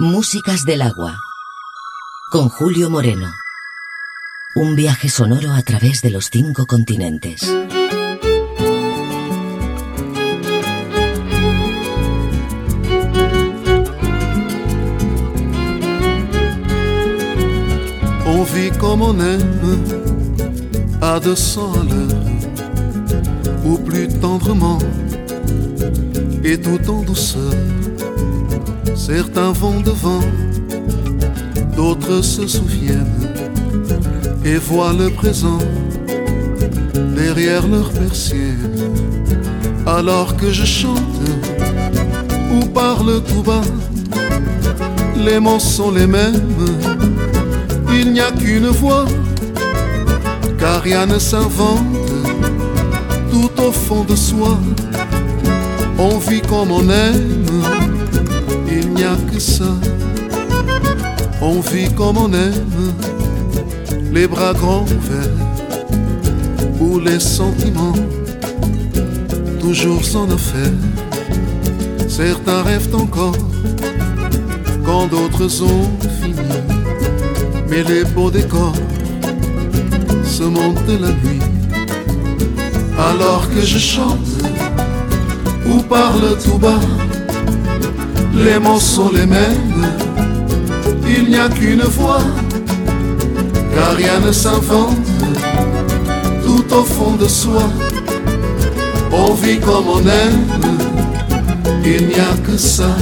Músicas del agua. Con Julio Moreno. Un viaje sonoro a través de los cinco continentes. On vit comme on aime, à 200 à l'heure, ou plus tendrement, et tout en douceur. Certains vont devant, d'autres se souviennent et voient le présent derrière leur persienne. Alors que je chante ou parle tout bas, les mots sont les mêmes, il n'y a qu'une voix, car rien ne s'invente, tout au fond de soi, on vit comme on il n'y que ça. On vit comme on aime, les bras grands ouverts, ou les sentiments, toujours en affaire. Certains rêvent encore, quand d'autres ont fini. Mais les beaux décors se montent la nuit. Alors que je chante ou parle tout bas les mots sont les mêmes, il n'y a qu'une voix, car rien ne s'invente, tout au fond de soi, on vit comme on aime, il n'y a que ça,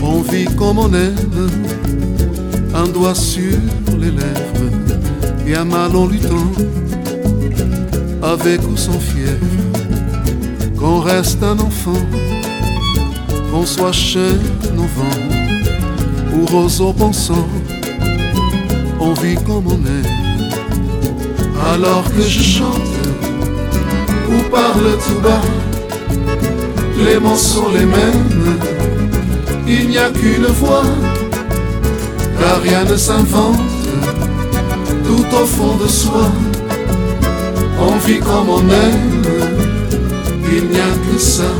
on vit comme on aime, un doigt sur les lèvres, et un mal en luttant, avec ou sans fièvre, qu'on reste un enfant qu'on soit chez novembre ou roseau pensant, on vit comme on est. Alors que je chante ou parle tout bas, les mots sont les mêmes, il n'y a qu'une voix, car rien ne s'invente, tout au fond de soi, on vit comme on aime, il n'y a que ça.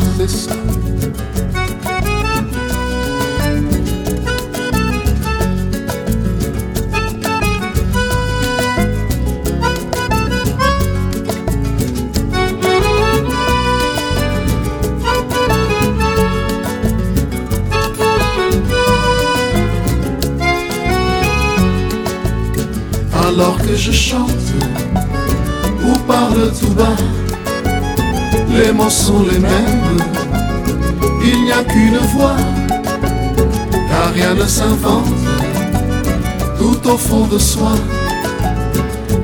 Je chante ou parle tout bas, les mots sont les mêmes, il n'y a qu'une voix, car rien ne s'invente, tout au fond de soi,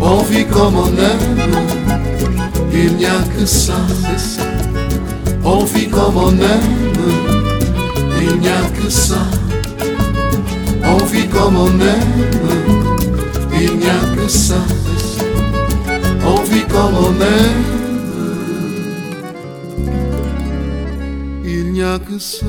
on vit comme on aime, il n'y a que ça, on vit comme on aime, il n'y a que ça, on vit comme on aime. Il n'y a que On vit comme on aime. Il n'y a que ça.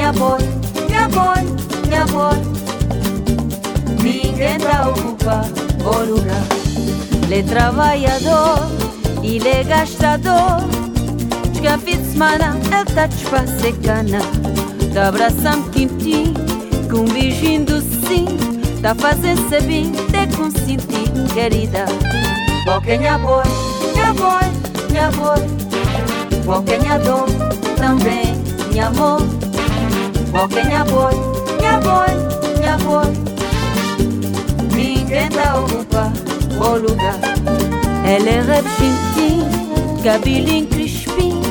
Porque minha boy, minha boy, minha boy. Ninguém tá ocupa o lugar. Ele trabalhador e ele gastador. Chega fim de semana, ele tá desfazer cana. Tá abraçando quentinho, com um beijinho docinho. Tá fazendo sabinho, até consentir, querida. Porque minha boy, minha boy, minha boy. Qualquer minha dor também, minha amor. Qualquer minha boi, minha boi, minha boi. Ninguém dá ocupa o lugar. Ela é retintinha, cabelinho crispim.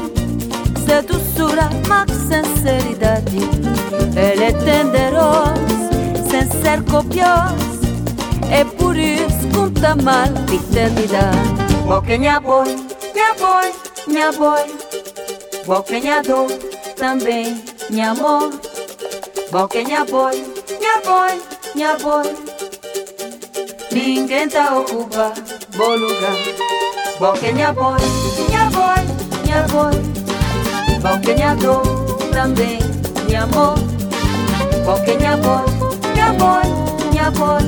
Se doçura, mas sinceridade. Ela é tenderosa, sem ser copiosa. É por isso que conta mal eternidade. Qualquer minha boi, minha boi, minha boi. Boquenhador também, minha amor. boke nyabol nyabol nyabol Ningenta okuba boluga boke nyabol nyabol nyabol boke nyado nambe nyamo boke nyabol nyabol nyabol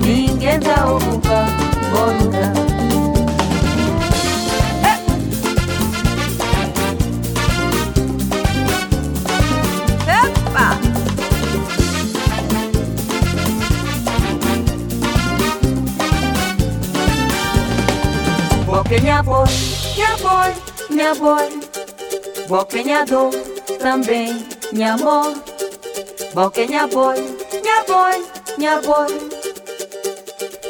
ningenda okuba boluga boi, minha boi, minha tá. Boquenhador, minha boy, minha boy. Boquenhador também, minha amor. Boquenha boy, minha boy, minha boy.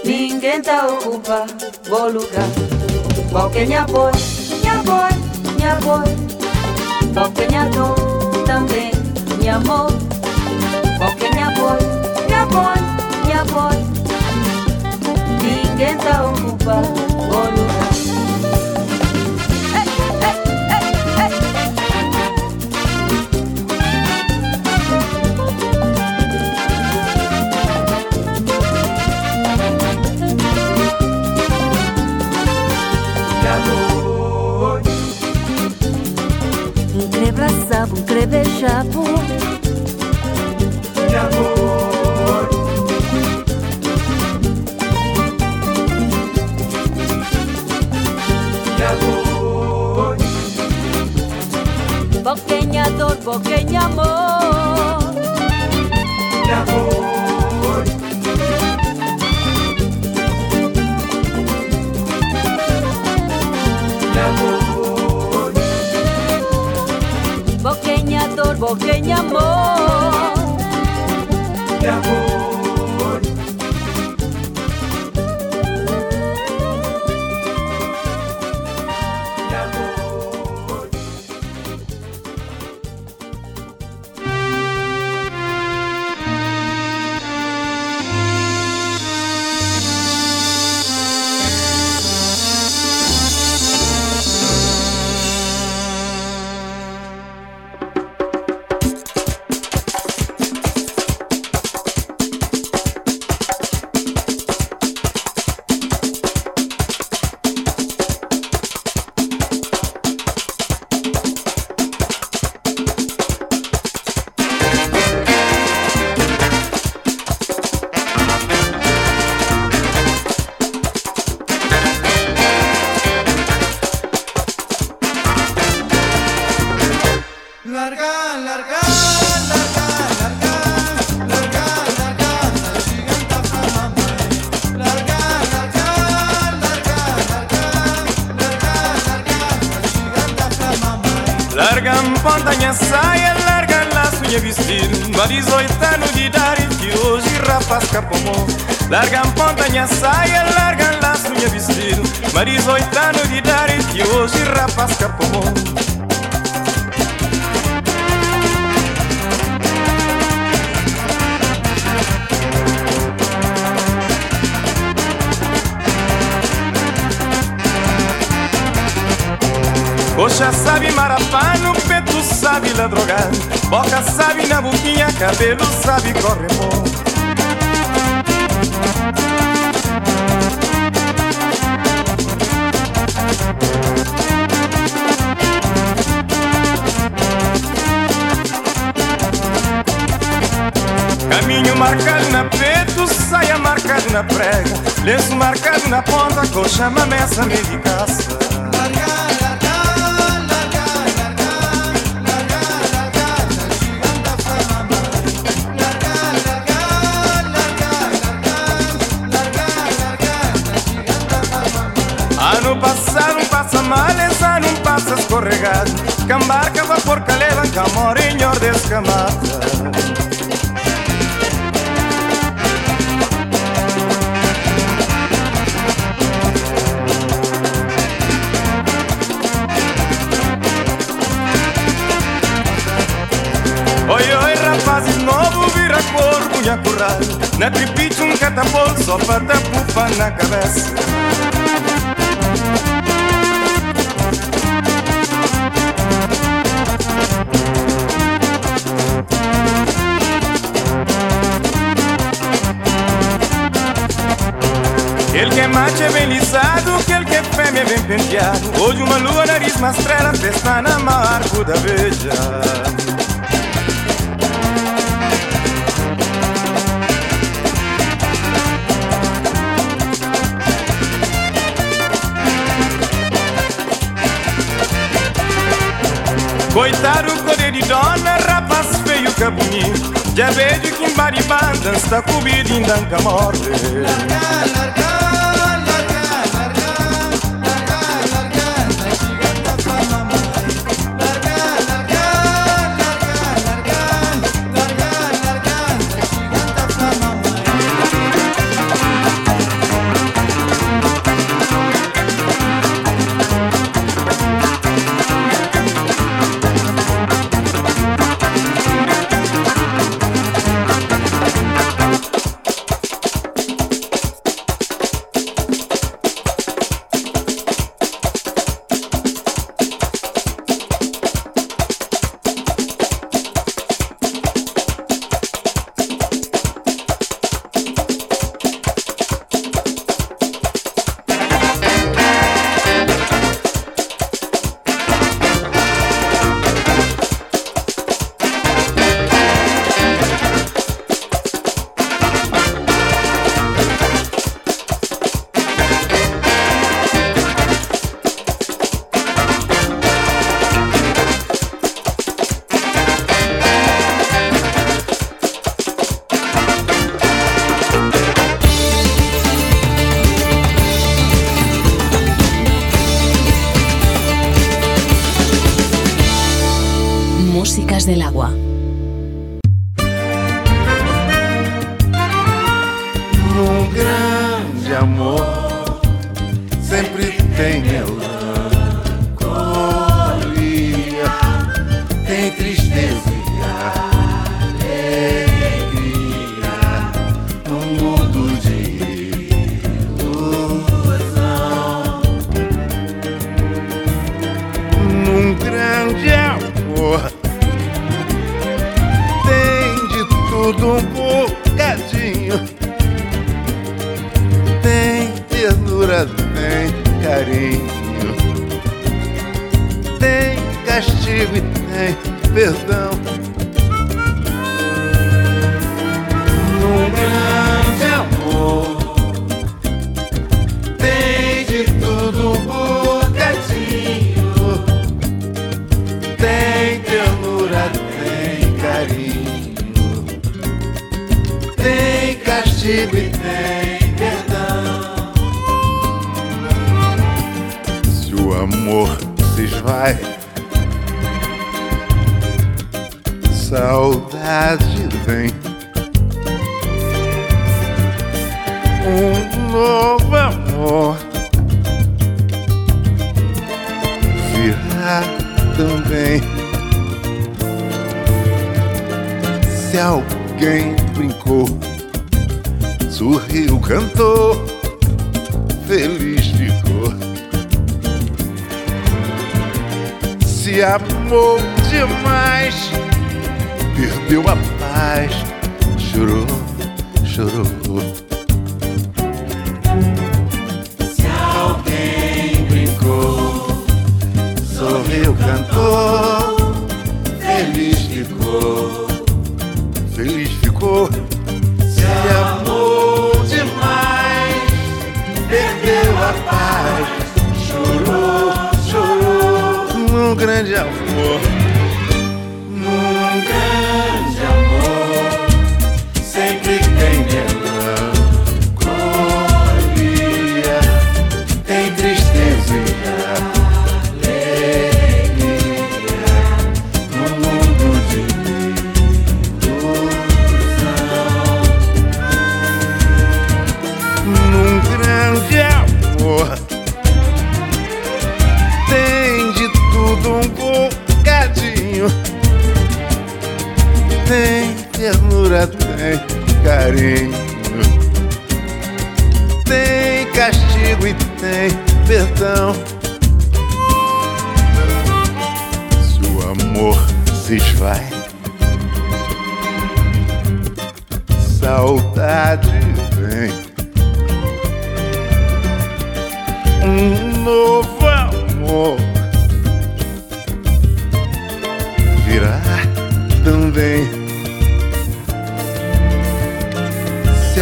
Ninguém tá ocupa bom lugar. Boquenha boy, minha boy, minha boy. Boquenhador também, minha amor. Boquenha boy, minha boy, minha boy. Ninguém tá ocupa bom lugar. Un creveșapu De amor Boqueñador, boqueña amor De amor De amor boqueñador, boqueña amor. De amor. Ponta, coxa, mamessa, e acurrar Na tripite um só na cabeça Aquele que é macho é bem lisado, aquele que é fêmea é bem penteado. Hoje uma lua, nariz, uma estrela, festa na marco da beija. Coitado, poder de dona, rapaz feio que é bonito. Já vejo que em baribanda está comido em danca larga também. Se alguém brincou, sorriu, cantou, feliz ficou. Se amou demais perdeu a paz, chorou, chorou. cantor.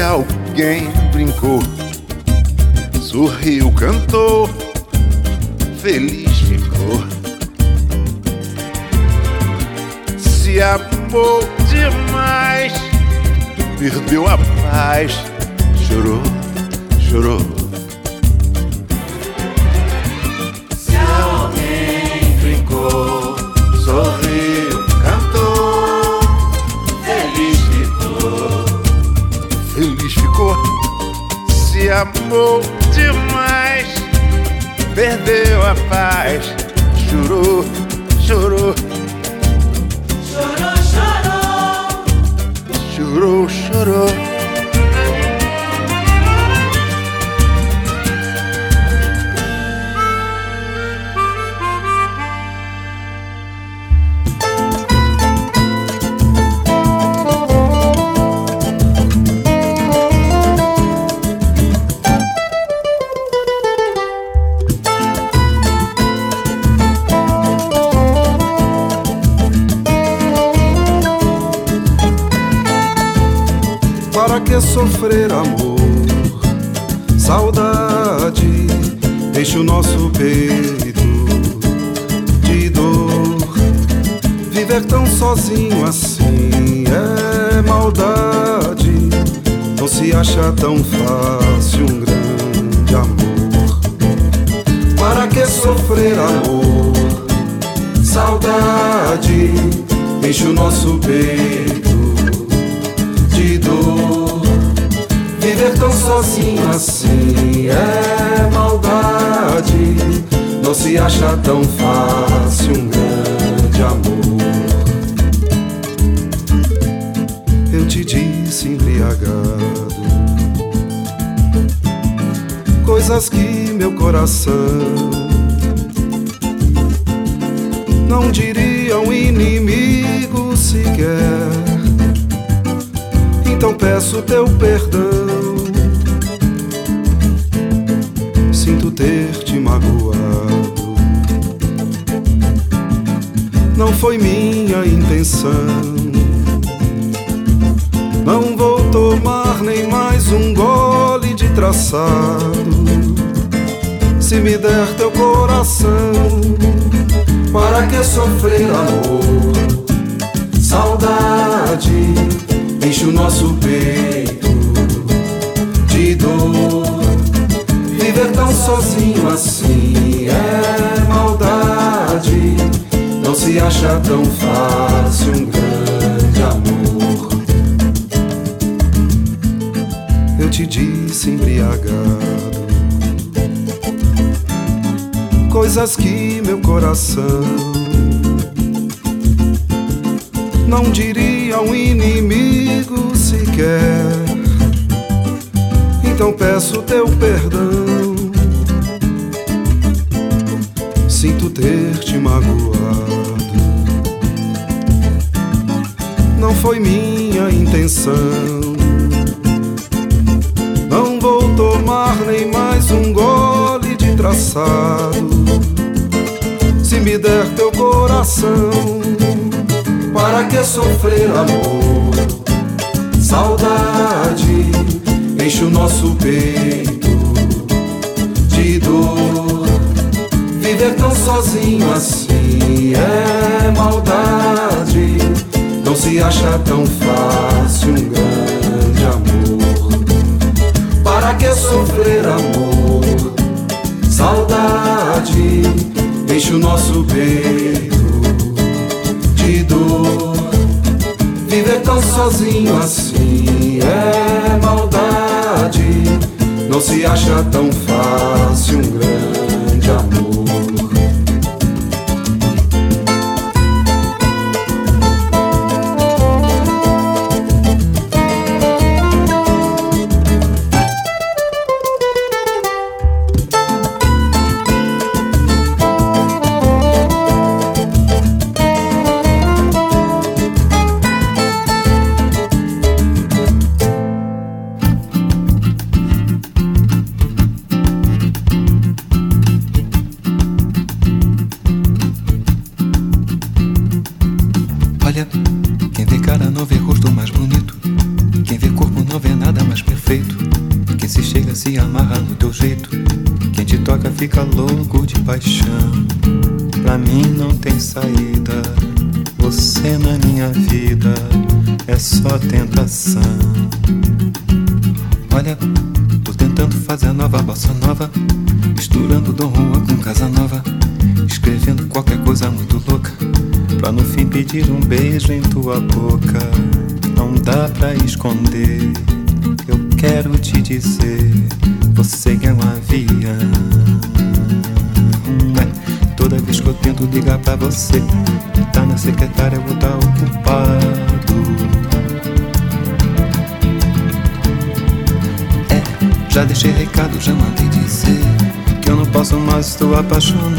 Alguém brincou, sorriu, cantou, feliz ficou. Se amou demais, perdeu a paz, chorou, chorou. Amou demais, perdeu a paz, chorou, chorou. Chorou, chorou. Chorou, chorou. Sofrer amor, saudade enche o nosso peito de dor. Viver tão sozinho assim é maldade. Não se acha tão fácil um grande amor. Para que sofrer amor? Saudade enche o nosso peito sozinho assim é maldade. Não se acha tão fácil um grande amor. Eu te disse embriagado coisas que meu coração não diria um inimigo sequer. Então peço teu perdão ter te magoado. Não foi minha intenção. Não vou tomar nem mais um gole de traçado. Se me der teu coração, para que sofrer amor? Saudade enche o nosso peito de dor sozinho assim é maldade. Não se acha tão fácil um grande amor. Eu te disse embriagado coisas que meu coração não diria um inimigo sequer. Então peço teu perdão. Sinto ter te magoado. Não foi minha intenção. Não vou tomar nem mais um gole de traçado. Se me der teu coração, para que sofrer amor? Saudade enche o nosso peito de dor. Viver tão sozinho assim é maldade. Não se acha tão fácil um grande amor. Para que sofrer amor? Saudade enche o nosso peito de dor. Viver tão sozinho assim é maldade. Não se acha tão fácil um grande amor. Você, tá na secretária, eu vou tá ocupado. É, já deixei recado, já mandei dizer que eu não posso mais, estou apaixonado.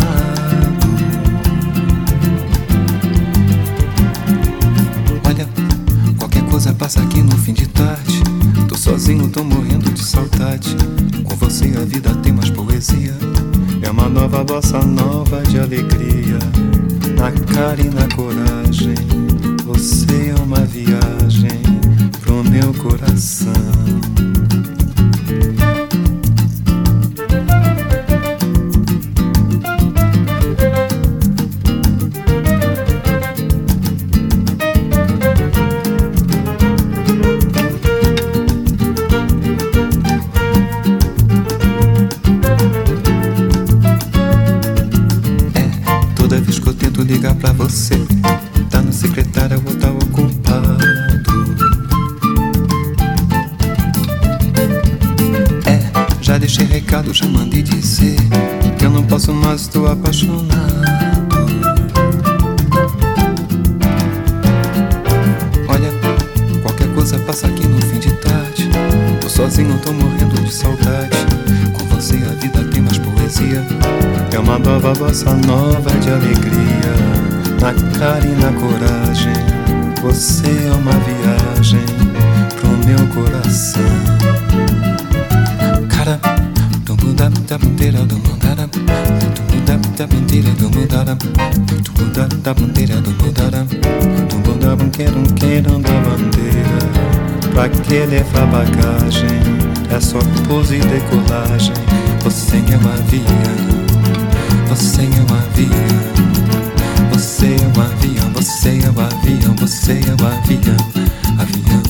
Olha, qualquer coisa passa aqui no fim de tarde. Tô sozinho, tô morrendo de saudade. Com você a vida tem mais poesia. É uma nova bossa nova de alegria. Na cara e na coragem. Você é uma viagem pro meu coração. Bossa nova de alegria. Na cara e na coragem. Você é uma viagem pro meu coração. Cara, tum da da bandeira do mandara. Tum da da bandeira do mandara. Tum da da bandeira do mandara. Tum da banqueira, um queirão da bandeira. Pra que levar bagagem? É só pose e decolagem. Você é um avião. Você é um avião. Você é um avião. Você é um avião. Você é um avião. Avião,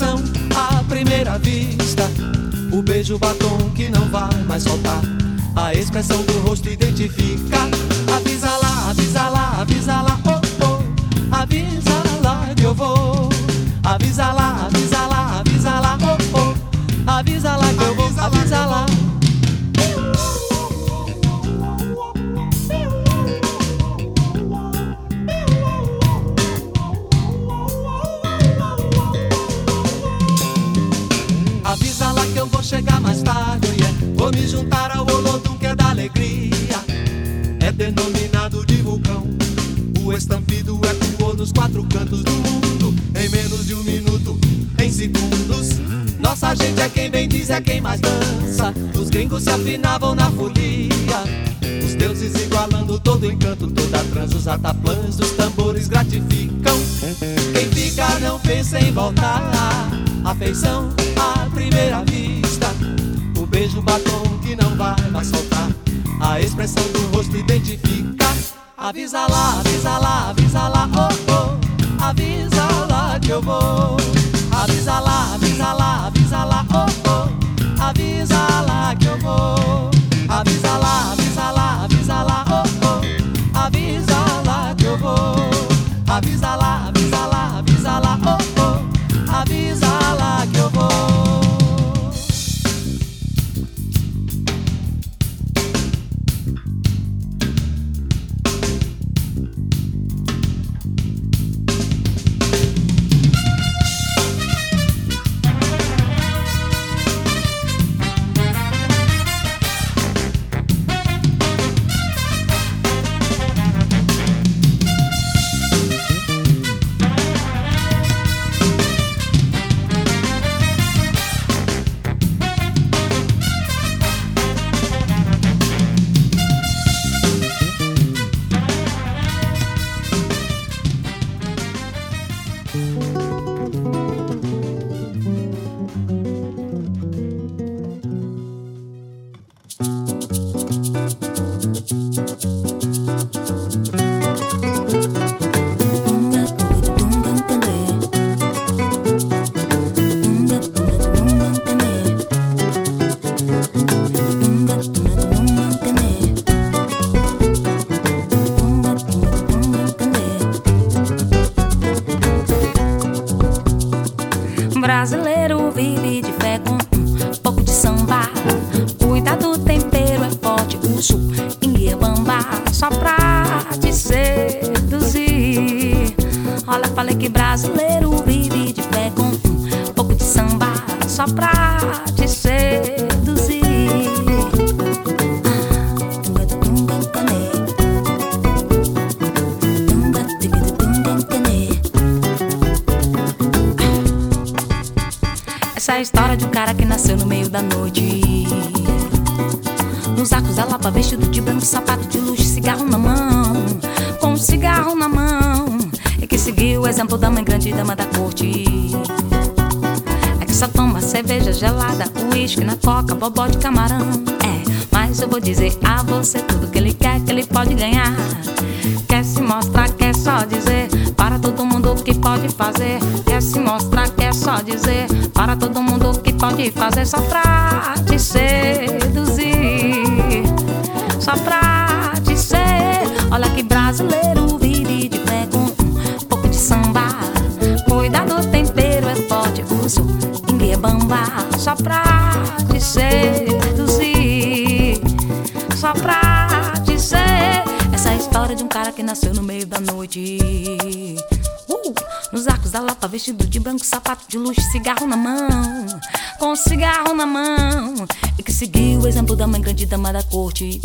A à primeira vista. O beijo batom que não vai mais soltar. A expressão do rosto e Só pra te seduzir, só pra dizer essa história de um cara que nasceu no meio da noite. Uh, nos arcos da Lapa, vestido de branco, sapato de luxo, cigarro na mão. Com cigarro na mão. E que seguiu o exemplo da mãe grande dama da corte.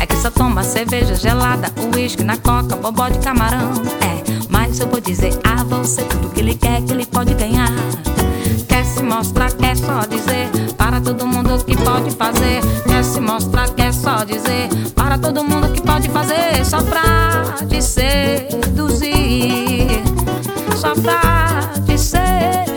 É que só toma cerveja gelada, uísque na coca, bobó de camarão. É, mas eu vou dizer a você tudo que ele quer, que ele pode ganhar. Quer se mostrar, quer só dizer para todo mundo que pode fazer. Quer se mostrar, quer só dizer para todo mundo que pode fazer. Só pra te seduzir, só pra te seduzir,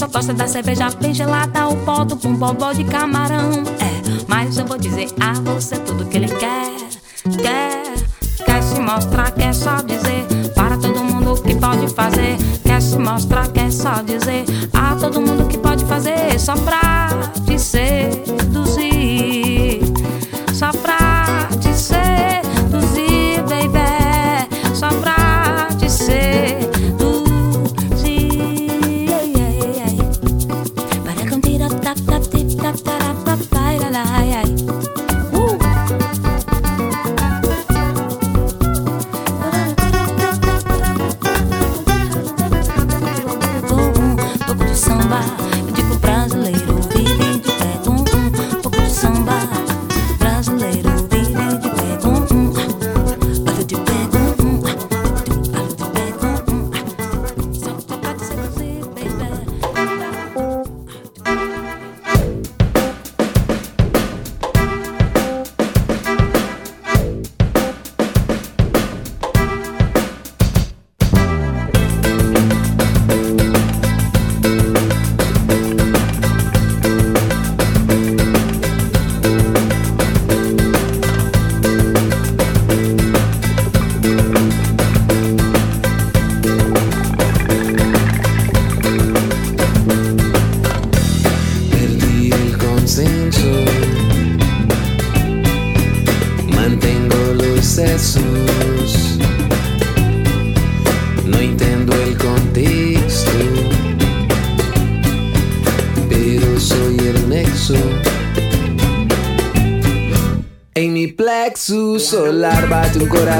só gosta da cerveja bem gelada, o pó do um bobó de camarão. É, mas eu vou dizer a você tudo que ele quer, quer. Quer se mostrar, quer só dizer para todo mundo que pode fazer. Quer se mostrar, quer só dizer a todo mundo que pode fazer. Só pra seduzir,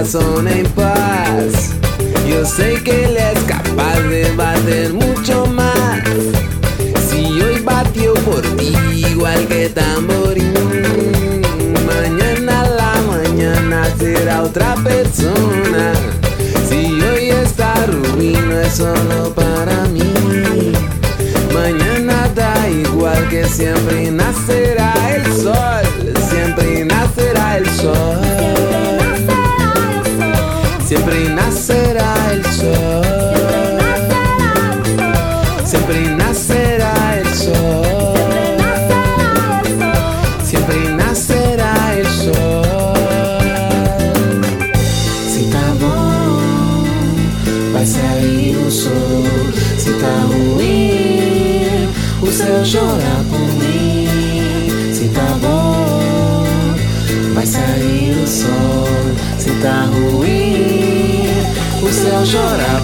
razón en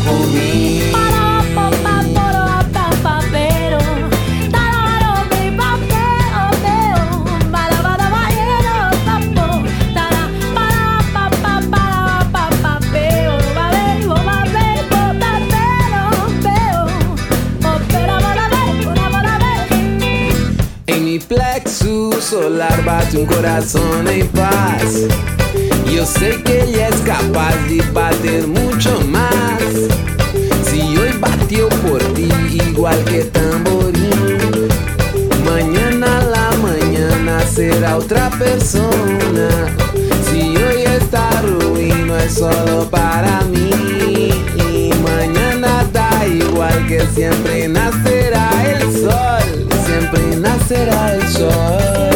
por plexus solar bate un corazón en paz. Yo sé que ella es capaz de bater mucho más por ti igual que tamborín. Mañana la mañana será otra persona. Si hoy está ruin, no es solo para mí. Y mañana da igual que siempre nacerá el sol. Siempre nacerá el sol.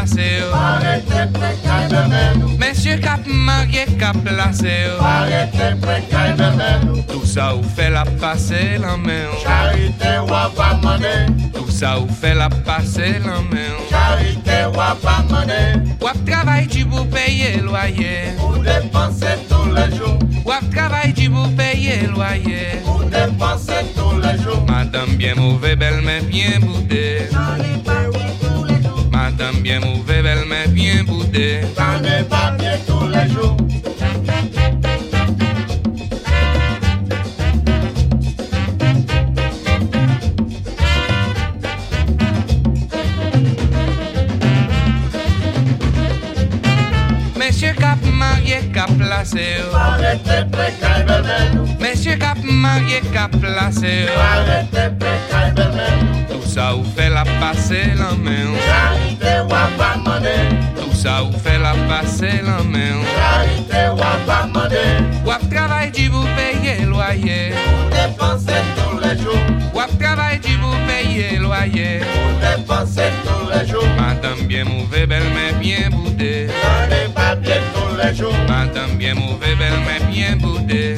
plase yo oh. Parete prekay bebe nou Mensye kap marye kap plase yo oh. Parete prekay bebe nou Tout sa oh. ou fe la pase lan men yo Charite wap ap mane Tout sa ou fe la pase lan men yo Charite wap ap mane Wap travay di pou peye loye Ou depanse tou le jou Wap travay di pou peye loye Ou depanse tou le jou Madame bien mouve bel men bien boude Charite bien mauvais belle mais bien boudée J'en ai pas bien tous les jours. Monsieur Cap marié cap placé Arrêtez précaire bébé Monsieur Cap marié cap placé Arrêtez précaire bébé Tout ça ou fait la passer la main Charité Tout ça ou fait la passer la main. Charité Wap travail du pour payer loyer. Vous dépensez tous les jours. Wap travail du pour payer loyer. Vous dépensez tous les jours. Madame bien mauvais belle mais bien boudée. Ai pas bien tous les jours. Madame bien mauvais belle mais bien boudée.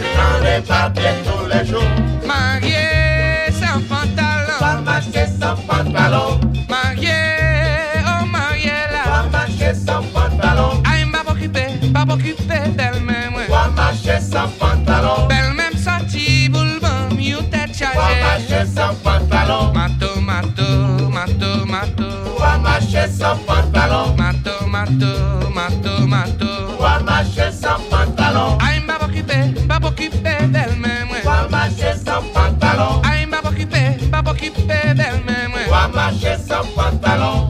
Pas bien tous les jours. Marié sans pantalon. Pas marcher sans pantalon pantalon. Mato, mato, mato, mato. Tu marcher sans pantalon. Mato, mato, mato, mato. Tu marcher sans pantalon. Ay, m'a occupé, m'a occupé d'elle-même. Tu marcher sans pantalon. Ay, m'a occupé, m'a occupé d'elle-même. Marcher sans pantalon.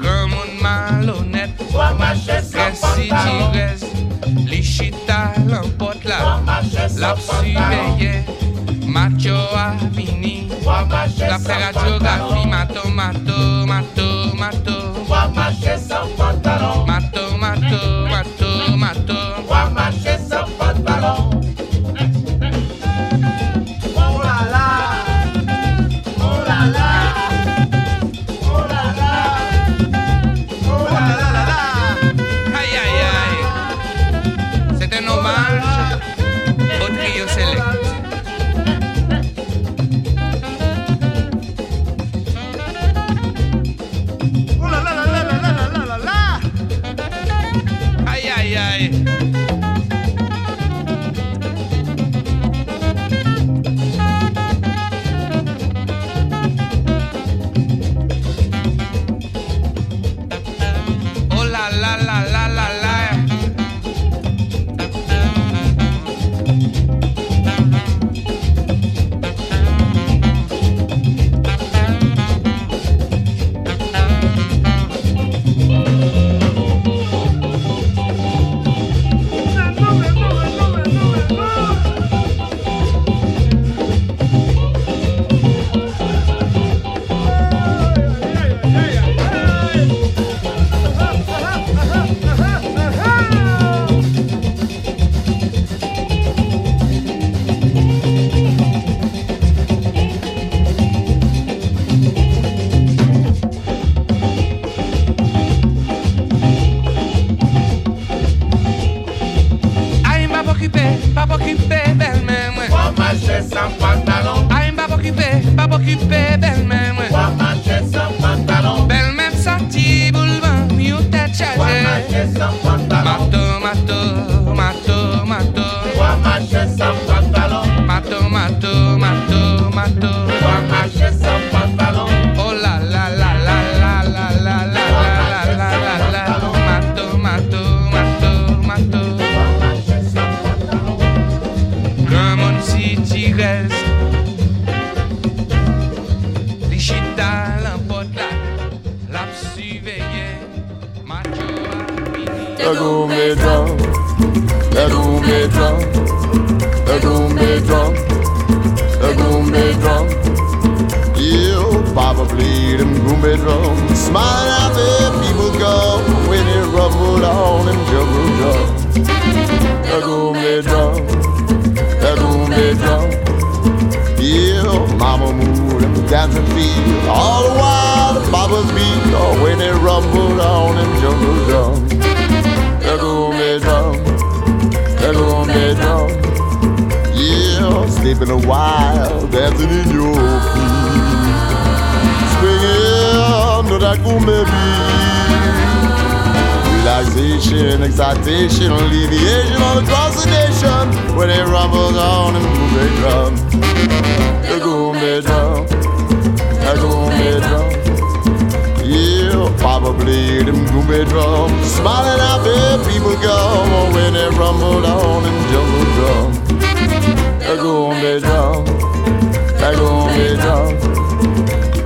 Comme un malhonnête. Tu marcher sans pantalon. Si tu restes, l'ichita l'emporte là. La psy. Macho a vini. da pegadinha jogar fim, matou, matou, matou, matou. São Pantarão. They rumble on them jungle drums. There go me drum, go me drum. Yeah, sleeping a while, dancing in your feet. Swinging to that gourmet beat. Relaxation, excitation, alleviation all across the nation when they rumble on them gourmet drums. The gourmet drum, the gourmet drum. Probably them groovy drums, smiling out there, people come oh, when they rumble on them jungle drums. Echo on their drum, echo on their drum.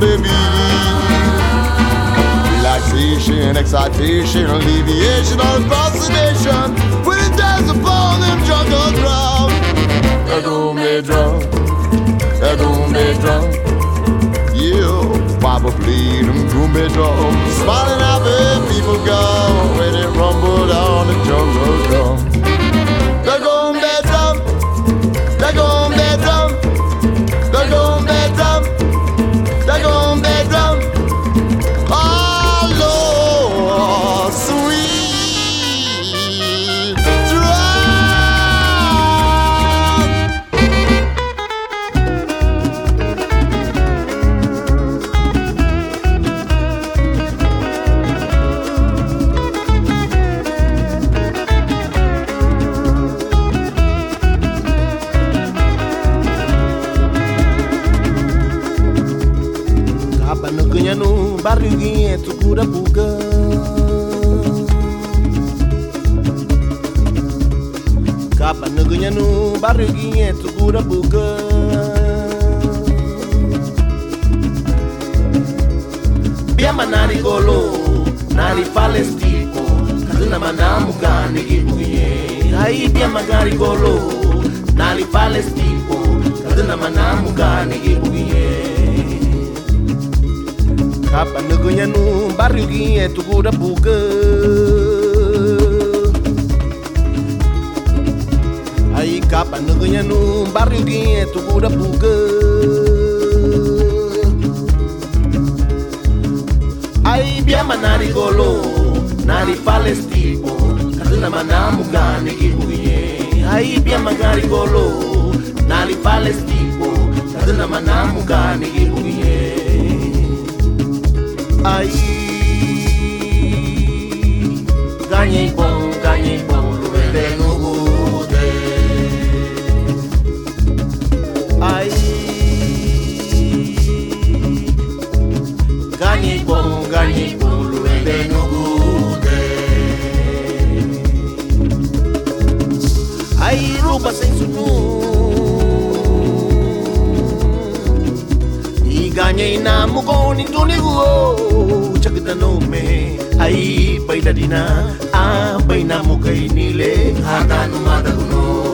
baby. Relaxation, excitation, alleviation, or fascination. When it dies upon them jungle drum. Edo me drum, edo me drum. Yeah, Papa played them gourmet drum. Smiling at the people go when it rumbled on the jungle drum. mukoni tuniguo chakitanome ai paidadina a paina mukainile hatanu madaguno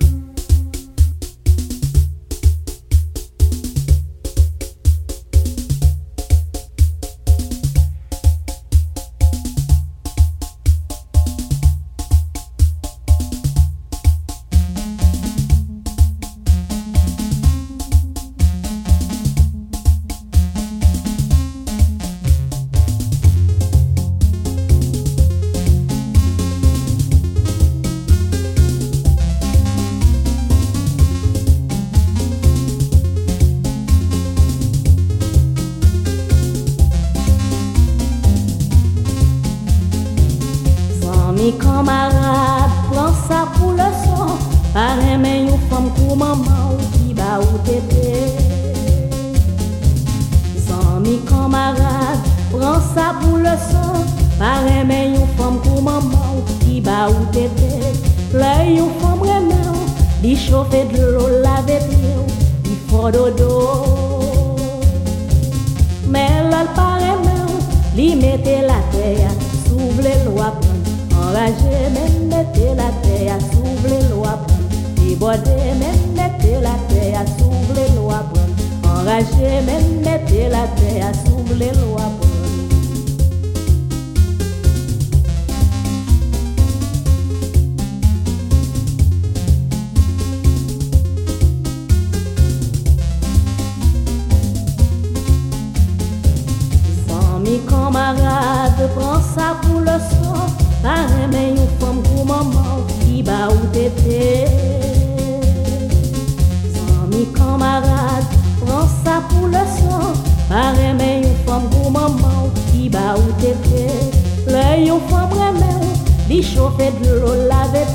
Pedro l'avait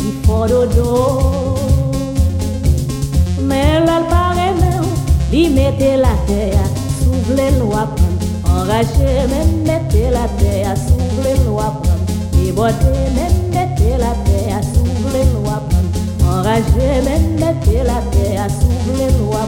il forodò. Mais l'alpare il mettait la terre sous les lois enraché, même mettait la terre sous les lois et beauté, même mettait la terre sous les lois enraché, même mettait la terre sous les lois